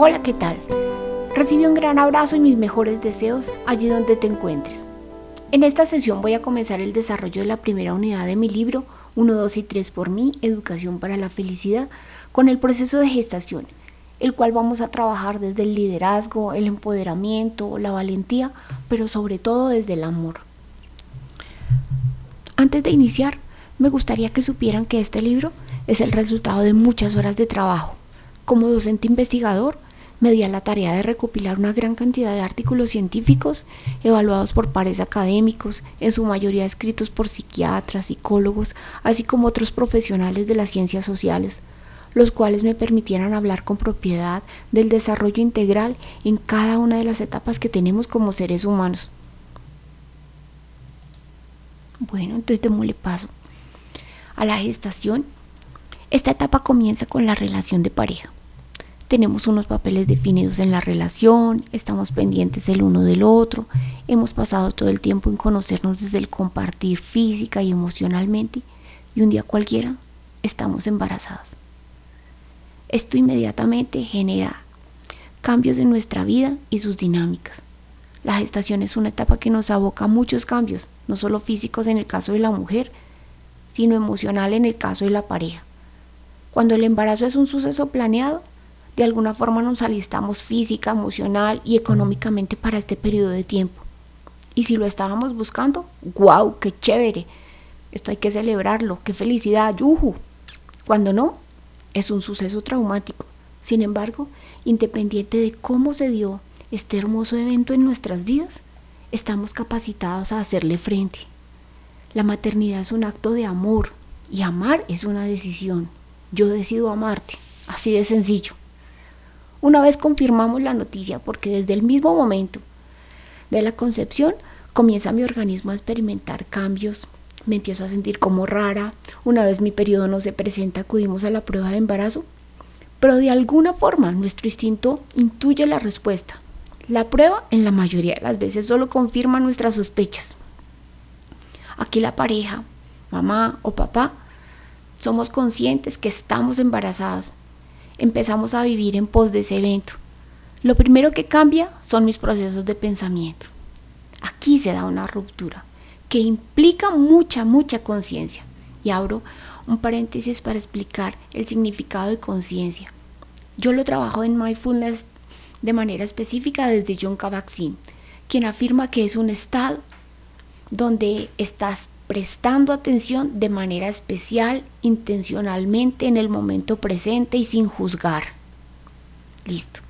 Hola, ¿qué tal? Recibe un gran abrazo y mis mejores deseos allí donde te encuentres. En esta sesión voy a comenzar el desarrollo de la primera unidad de mi libro 1, 2 y 3 por mí, Educación para la Felicidad, con el proceso de gestación, el cual vamos a trabajar desde el liderazgo, el empoderamiento, la valentía, pero sobre todo desde el amor. Antes de iniciar, me gustaría que supieran que este libro es el resultado de muchas horas de trabajo. Como docente investigador, me la tarea de recopilar una gran cantidad de artículos científicos evaluados por pares académicos, en su mayoría escritos por psiquiatras, psicólogos, así como otros profesionales de las ciencias sociales, los cuales me permitieran hablar con propiedad del desarrollo integral en cada una de las etapas que tenemos como seres humanos. Bueno, entonces démosle paso a la gestación. Esta etapa comienza con la relación de pareja tenemos unos papeles definidos en la relación, estamos pendientes el uno del otro, hemos pasado todo el tiempo en conocernos desde el compartir física y emocionalmente y un día cualquiera estamos embarazados. Esto inmediatamente genera cambios en nuestra vida y sus dinámicas. La gestación es una etapa que nos aboca a muchos cambios, no solo físicos en el caso de la mujer, sino emocional en el caso de la pareja. Cuando el embarazo es un suceso planeado, de alguna forma nos alistamos física, emocional y económicamente para este periodo de tiempo. Y si lo estábamos buscando, ¡guau! ¡Qué chévere! Esto hay que celebrarlo, qué felicidad, yuju. Cuando no, es un suceso traumático. Sin embargo, independiente de cómo se dio este hermoso evento en nuestras vidas, estamos capacitados a hacerle frente. La maternidad es un acto de amor y amar es una decisión. Yo decido amarte, así de sencillo. Una vez confirmamos la noticia, porque desde el mismo momento de la concepción comienza mi organismo a experimentar cambios, me empiezo a sentir como rara, una vez mi periodo no se presenta acudimos a la prueba de embarazo, pero de alguna forma nuestro instinto intuye la respuesta. La prueba en la mayoría de las veces solo confirma nuestras sospechas. Aquí la pareja, mamá o papá, somos conscientes que estamos embarazados empezamos a vivir en pos de ese evento. Lo primero que cambia son mis procesos de pensamiento. Aquí se da una ruptura que implica mucha, mucha conciencia. Y abro un paréntesis para explicar el significado de conciencia. Yo lo trabajo en mindfulness de manera específica desde John Kabat-Zinn, quien afirma que es un estado donde estás prestando atención de manera especial, intencionalmente en el momento presente y sin juzgar. Listo.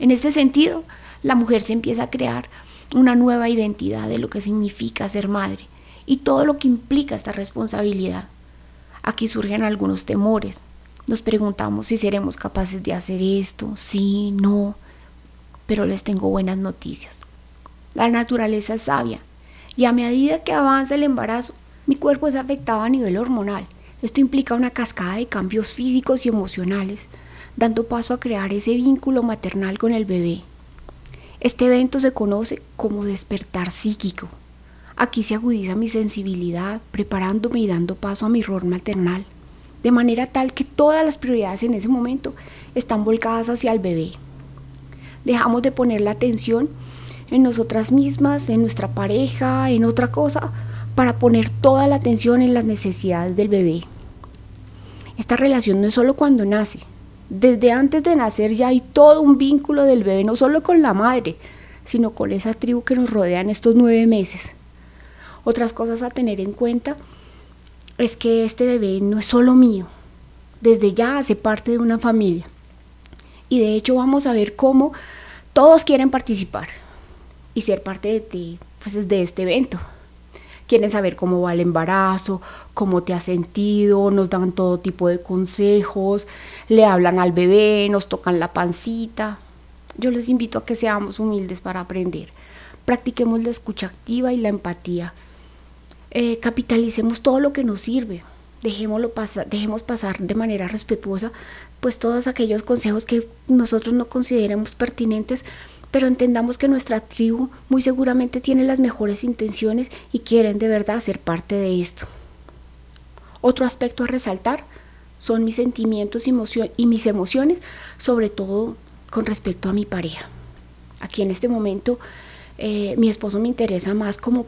En este sentido, la mujer se empieza a crear una nueva identidad de lo que significa ser madre y todo lo que implica esta responsabilidad. Aquí surgen algunos temores. Nos preguntamos si seremos capaces de hacer esto, sí, no, pero les tengo buenas noticias. La naturaleza es sabia y a medida que avanza el embarazo, mi cuerpo es afectado a nivel hormonal. Esto implica una cascada de cambios físicos y emocionales, dando paso a crear ese vínculo maternal con el bebé. Este evento se conoce como despertar psíquico. Aquí se agudiza mi sensibilidad, preparándome y dando paso a mi rol maternal, de manera tal que todas las prioridades en ese momento están volcadas hacia el bebé. Dejamos de poner la atención en nosotras mismas, en nuestra pareja, en otra cosa, para poner toda la atención en las necesidades del bebé. Esta relación no es solo cuando nace. Desde antes de nacer ya hay todo un vínculo del bebé, no solo con la madre, sino con esa tribu que nos rodea en estos nueve meses. Otras cosas a tener en cuenta es que este bebé no es solo mío, desde ya hace parte de una familia. Y de hecho vamos a ver cómo todos quieren participar y ser parte de ti, pues de este evento. Quieren saber cómo va el embarazo, cómo te has sentido, nos dan todo tipo de consejos, le hablan al bebé, nos tocan la pancita. Yo les invito a que seamos humildes para aprender. Practiquemos la escucha activa y la empatía. Eh, capitalicemos todo lo que nos sirve. Dejémoslo pasar, dejemos pasar de manera respetuosa pues todos aquellos consejos que nosotros no consideremos pertinentes pero entendamos que nuestra tribu muy seguramente tiene las mejores intenciones y quieren de verdad ser parte de esto. Otro aspecto a resaltar son mis sentimientos y mis emociones, sobre todo con respecto a mi pareja. Aquí en este momento eh, mi esposo me interesa más como,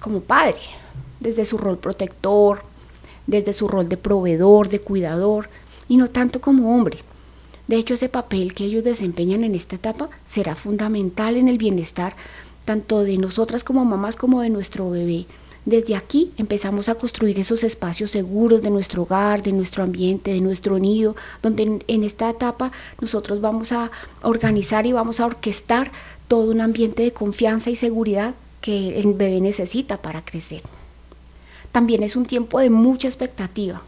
como padre, desde su rol protector, desde su rol de proveedor, de cuidador, y no tanto como hombre. De hecho, ese papel que ellos desempeñan en esta etapa será fundamental en el bienestar tanto de nosotras como mamás como de nuestro bebé. Desde aquí empezamos a construir esos espacios seguros de nuestro hogar, de nuestro ambiente, de nuestro nido, donde en, esta etapa nosotros vamos a organizar y vamos a orquestar todo un ambiente de confianza y seguridad que el bebé necesita para crecer. También es un tiempo de mucha expectativa.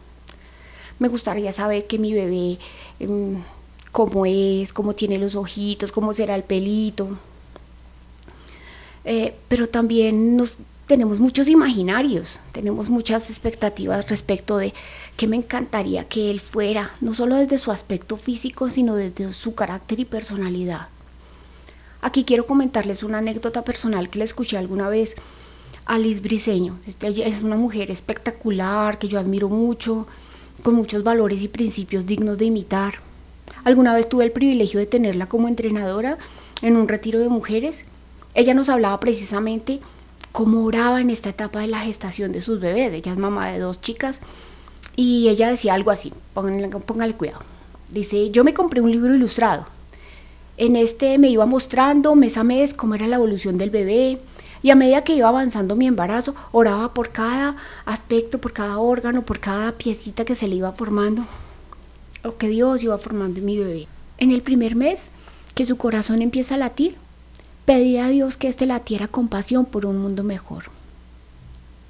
Me gustaría saber que mi bebé, em, cómo es, cómo tiene los ojitos, cómo será el pelito. Eh, pero también nos tenemos muchos imaginarios, tenemos muchas expectativas respecto de qué me encantaría que él fuera, no solo desde su aspecto físico, sino desde su carácter y personalidad. Aquí quiero comentarles una anécdota personal que le escuché alguna vez a Liz Briseño. Ella es una mujer espectacular, que yo admiro mucho, con muchos valores y principios dignos de imitar. Alguna vez tuve el privilegio de tenerla como entrenadora en un retiro de mujeres. Ella nos hablaba precisamente cómo oraba en esta etapa de la gestación de sus bebés. Ella es mamá de dos chicas y ella decía algo así, póngale, cuidado. Dice, yo me compré un libro ilustrado. En este me iba mostrando mes a mes cómo era la evolución del bebé y a medida que iba avanzando mi embarazo, oraba por cada aspecto, por cada órgano, por cada piecita que se le iba formando o que Dios iba formando en mi bebé. En el primer mes que su corazón empieza a latir, Pedía a Dios que éste latiera con pasión por un mundo mejor.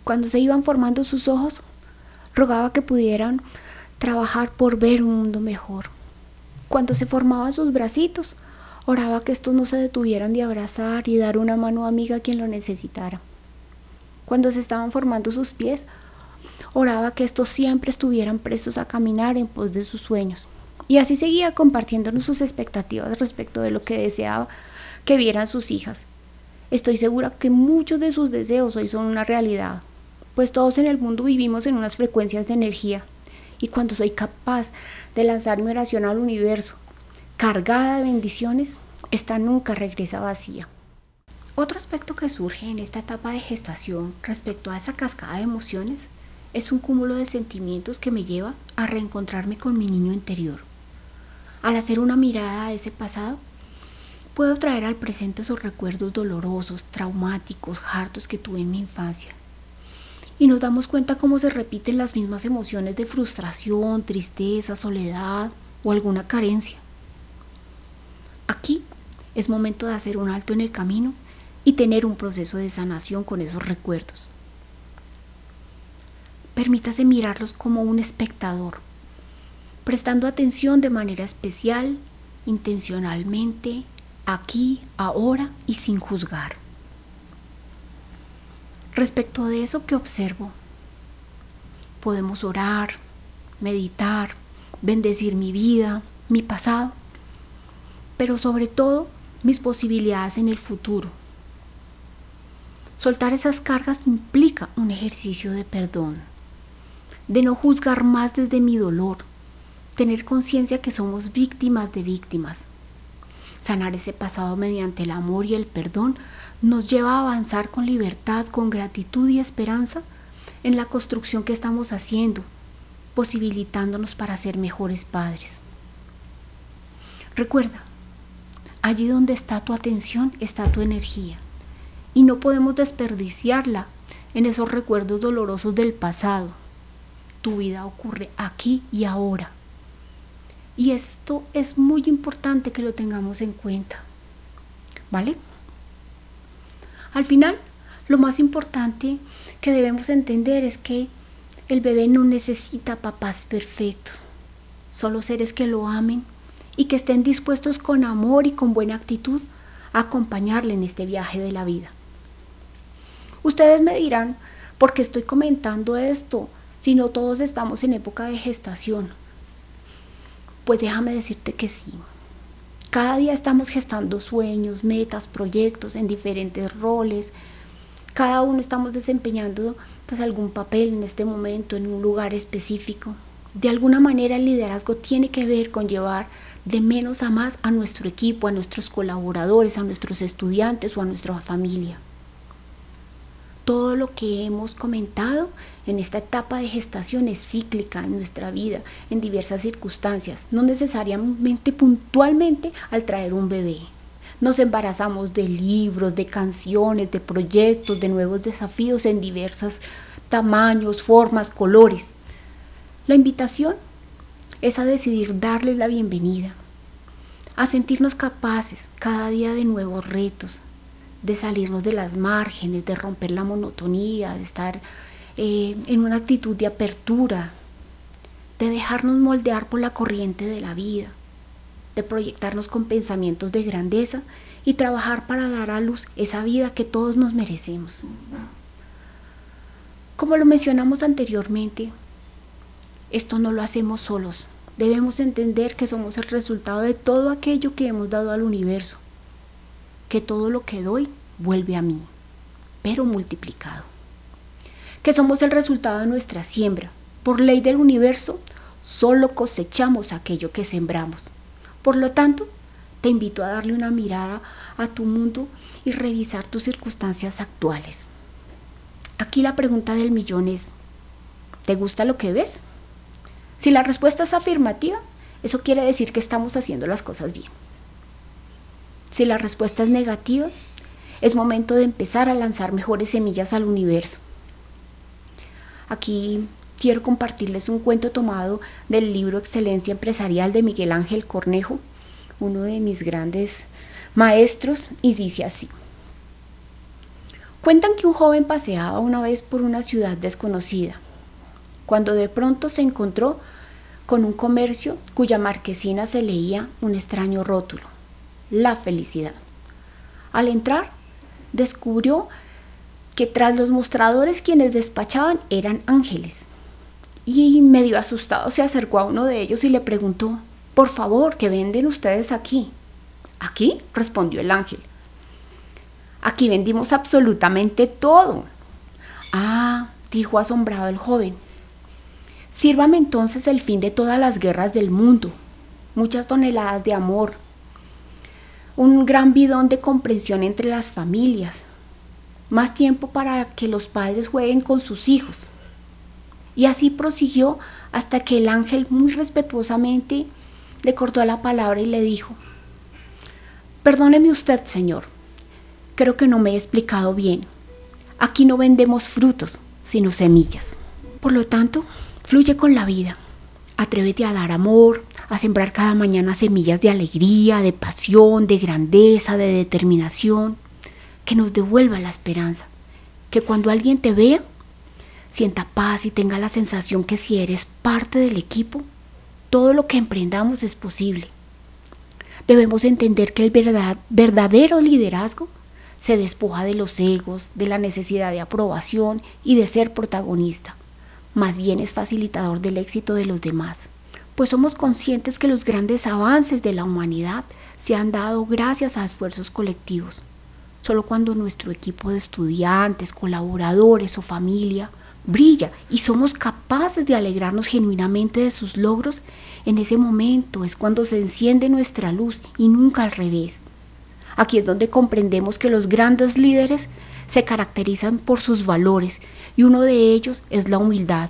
Cuando se iban formando sus ojos, rogaba que pudieran trabajar por ver un mundo mejor. Cuando se formaban sus bracitos, oraba que estos no se detuvieran de abrazar y dar una mano amiga a quien lo necesitara. Cuando se estaban formando sus pies, oraba que estos siempre estuvieran prestos a caminar en pos de sus sueños. Y así seguía compartiéndonos sus expectativas respecto de lo que deseaba que vieran sus hijas. Estoy segura que muchos de sus deseos hoy son una realidad, pues todos en el mundo vivimos en unas frecuencias de energía, y cuando soy capaz de lanzar mi oración al universo, cargada de bendiciones, esta nunca regresa vacía. Otro aspecto que surge en esta etapa de gestación respecto a esa cascada de emociones es un cúmulo de sentimientos que me lleva a reencontrarme con mi niño interior. Al hacer una mirada a ese pasado, Puedo traer al presente esos recuerdos dolorosos, traumáticos, hartos que tuve en mi infancia. Y nos damos cuenta cómo se repiten las mismas emociones de frustración, tristeza, soledad o alguna carencia. Aquí es momento de hacer un alto en el camino y tener un proceso de sanación con esos recuerdos. Permítase mirarlos como un espectador, prestando atención de manera especial, intencionalmente, aquí, ahora y sin juzgar. Respecto de eso que observo, podemos orar, meditar, bendecir mi vida, mi pasado, pero sobre todo mis posibilidades en el futuro. Soltar esas cargas implica un ejercicio de perdón, de no juzgar más desde mi dolor, tener conciencia que somos víctimas de víctimas, Sanar ese pasado mediante el amor y el perdón nos lleva a avanzar con libertad, con gratitud y esperanza en la construcción que estamos haciendo, posibilitándonos para ser mejores padres. Recuerda, allí donde está tu atención está tu energía y no podemos desperdiciarla en esos recuerdos dolorosos del pasado. Tu vida ocurre aquí y ahora. Y esto es muy importante que lo tengamos en cuenta. ¿Vale? Al final, lo más importante que debemos entender es que el bebé no necesita papás perfectos, solo seres que lo amen y que estén dispuestos con amor y con buena actitud a acompañarle en este viaje de la vida. Ustedes me dirán, ¿por qué estoy comentando esto si no todos estamos en época de gestación? Pues déjame decirte que sí. Cada día estamos gestando sueños, metas, proyectos en diferentes roles. Cada uno estamos desempeñando pues algún papel en este momento en un lugar específico. De alguna manera el liderazgo tiene que ver con llevar de menos a más a nuestro equipo, a nuestros colaboradores, a nuestros estudiantes o a nuestra familia. Todo lo que hemos comentado en esta etapa de gestación es cíclica en nuestra vida, en diversas circunstancias, no necesariamente puntualmente al traer un bebé. Nos embarazamos de libros, de canciones, de proyectos, de nuevos desafíos en diversos tamaños, formas, colores. La invitación es a decidir darles la bienvenida, a sentirnos capaces cada día de nuevos retos, de salirnos de las márgenes, de romper la monotonía, de estar eh, en una actitud de apertura, de dejarnos moldear por la corriente de la vida, de proyectarnos con pensamientos de grandeza y trabajar para dar a luz esa vida que todos nos merecemos. Como lo mencionamos anteriormente, esto no lo hacemos solos. Debemos entender que somos el resultado de todo aquello que hemos dado al universo, que todo lo que doy vuelve a mí, pero multiplicado. Que somos el resultado de nuestra siembra. Por ley del universo, solo cosechamos aquello que sembramos. Por lo tanto, te invito a darle una mirada a tu mundo y revisar tus circunstancias actuales. Aquí la pregunta del millón es, ¿te gusta lo que ves? Si la respuesta es afirmativa, eso quiere decir que estamos haciendo las cosas bien. Si la respuesta es negativa, es momento de empezar a lanzar mejores semillas al universo. Aquí quiero compartirles un cuento tomado del libro Excelencia Empresarial de Miguel Ángel Cornejo, uno de mis grandes maestros, y dice así. Cuentan que un joven paseaba una vez por una ciudad desconocida cuando de pronto se encontró con un comercio cuya marquesina se leía un extraño rótulo, la felicidad. Al entrar, descubrió que tras los mostradores quienes despachaban eran ángeles. Y medio asustado se acercó a uno de ellos y le preguntó, por favor, ¿qué venden ustedes aquí? ¿Aquí? respondió el ángel. Aquí vendimos absolutamente todo. Ah, dijo asombrado el joven, Sírvame entonces el fin de todas las guerras del mundo, muchas toneladas de amor, un gran bidón de comprensión entre las familias, más tiempo para que los padres jueguen con sus hijos. Y así prosiguió hasta que el ángel muy respetuosamente le cortó la palabra y le dijo, Perdóneme usted, señor, creo que no me he explicado bien. Aquí no vendemos frutos, sino semillas. Por lo tanto, Fluye con la vida. Atrévete a dar amor, a sembrar cada mañana semillas de alegría, de pasión, de grandeza, de determinación, que nos devuelva la esperanza. Que cuando alguien te vea, sienta paz y tenga la sensación que si eres parte del equipo, todo lo que emprendamos es posible. Debemos entender que el verdadero liderazgo se despoja de los egos, de la necesidad de aprobación y de ser protagonista más bien es facilitador del éxito de los demás, pues somos conscientes que los grandes avances de la humanidad se han dado gracias a esfuerzos colectivos. Solo cuando nuestro equipo de estudiantes, colaboradores o familia brilla y somos capaces de alegrarnos genuinamente de sus logros, en ese momento es cuando se enciende nuestra luz y nunca al revés. Aquí es donde comprendemos que los grandes líderes se caracterizan por sus valores y uno de ellos es la humildad.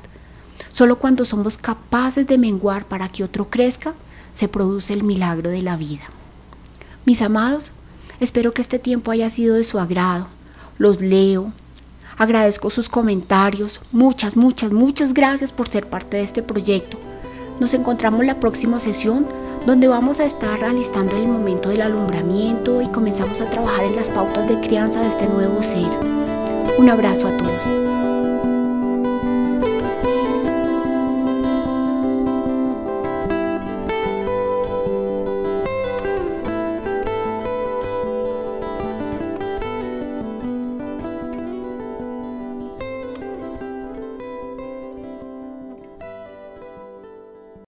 Solo cuando somos capaces de menguar para que otro crezca, se produce el milagro de la vida. Mis amados, espero que este tiempo haya sido de su agrado. Los leo, agradezco sus comentarios, muchas, muchas, muchas gracias por ser parte de este proyecto. Nos encontramos la próxima sesión donde vamos a estar alistando el momento del alumbramiento y comenzamos a trabajar en las pautas de crianza de este nuevo ser. Un abrazo a todos.